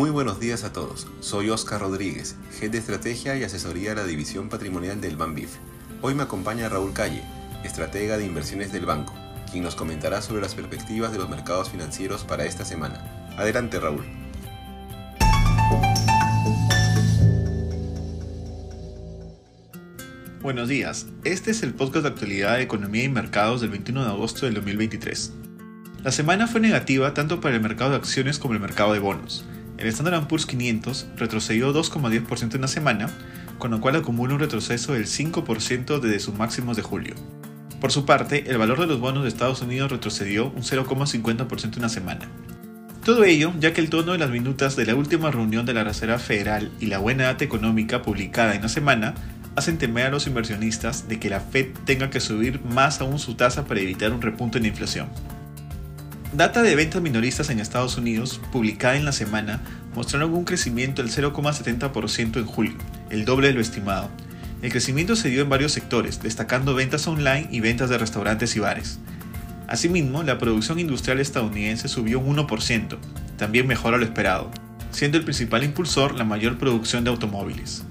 Muy buenos días a todos. Soy Oscar Rodríguez, Head de Estrategia y Asesoría de la División Patrimonial del BANBIF. Hoy me acompaña Raúl Calle, estratega de inversiones del banco, quien nos comentará sobre las perspectivas de los mercados financieros para esta semana. Adelante, Raúl. Buenos días, este es el podcast de actualidad de Economía y Mercados del 21 de agosto del 2023. La semana fue negativa tanto para el mercado de acciones como el mercado de bonos. El Standard Poor's 500 retrocedió 2,10% en la semana, con lo cual acumula un retroceso del 5% desde sus máximos de julio. Por su parte, el valor de los bonos de Estados Unidos retrocedió un 0,50% en la semana. Todo ello ya que el tono de las minutas de la última reunión de la Reserva Federal y la buena data económica publicada en la semana hacen temer a los inversionistas de que la Fed tenga que subir más aún su tasa para evitar un repunte en la inflación. Data de ventas minoristas en Estados Unidos, publicada en la semana, mostraron un crecimiento del 0,70% en julio, el doble de lo estimado. El crecimiento se dio en varios sectores, destacando ventas online y ventas de restaurantes y bares. Asimismo, la producción industrial estadounidense subió un 1%, también mejor a lo esperado, siendo el principal impulsor la mayor producción de automóviles.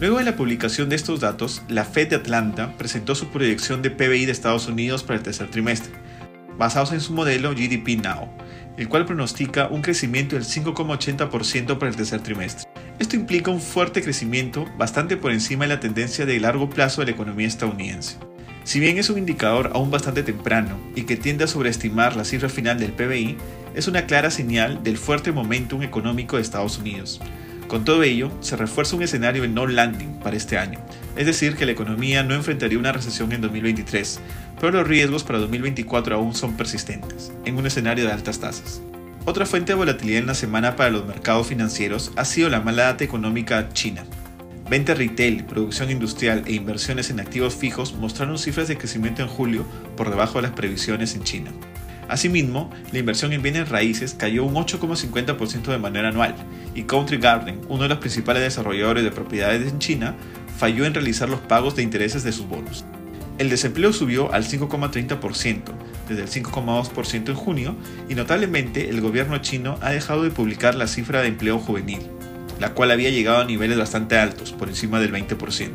Luego de la publicación de estos datos, la Fed de Atlanta presentó su proyección de PBI de Estados Unidos para el tercer trimestre, basados en su modelo GDP Now, el cual pronostica un crecimiento del 5,80% para el tercer trimestre. Esto implica un fuerte crecimiento bastante por encima de la tendencia de largo plazo de la economía estadounidense. Si bien es un indicador aún bastante temprano y que tiende a sobreestimar la cifra final del PBI, es una clara señal del fuerte momentum económico de Estados Unidos. Con todo ello, se refuerza un escenario de no landing para este año, es decir, que la economía no enfrentaría una recesión en 2023, pero los riesgos para 2024 aún son persistentes, en un escenario de altas tasas. Otra fuente de volatilidad en la semana para los mercados financieros ha sido la mala data económica china. Venta retail, producción industrial e inversiones en activos fijos mostraron cifras de crecimiento en julio por debajo de las previsiones en China. Asimismo, la inversión en bienes raíces cayó un 8,50% de manera anual y Country Garden, uno de los principales desarrolladores de propiedades en China, falló en realizar los pagos de intereses de sus bonos. El desempleo subió al 5,30%, desde el 5,2% en junio, y notablemente el gobierno chino ha dejado de publicar la cifra de empleo juvenil, la cual había llegado a niveles bastante altos, por encima del 20%.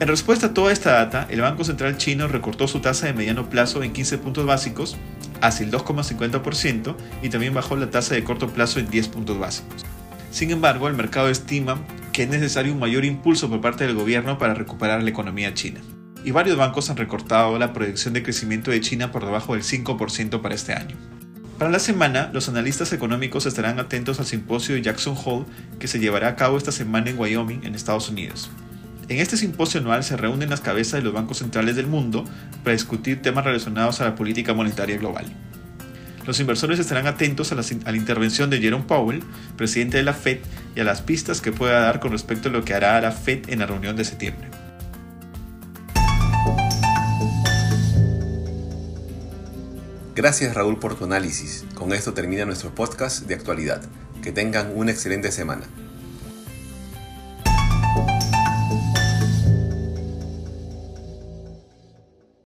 En respuesta a toda esta data, el Banco Central chino recortó su tasa de mediano plazo en 15 puntos básicos hacia el 2,50% y también bajó la tasa de corto plazo en 10 puntos básicos. Sin embargo, el mercado estima que es necesario un mayor impulso por parte del gobierno para recuperar la economía china. Y varios bancos han recortado la proyección de crecimiento de China por debajo del 5% para este año. Para la semana, los analistas económicos estarán atentos al simposio de Jackson Hole que se llevará a cabo esta semana en Wyoming, en Estados Unidos. En este simposio anual se reúnen las cabezas de los bancos centrales del mundo para discutir temas relacionados a la política monetaria global. Los inversores estarán atentos a la, intervención de Jerome Powell, presidente de la Fed, y a las pistas que pueda dar con respecto a lo que hará la Fed en la reunión de septiembre. Gracias Raúl por tu análisis. Con esto termina nuestro podcast de actualidad. Que tengan una excelente semana.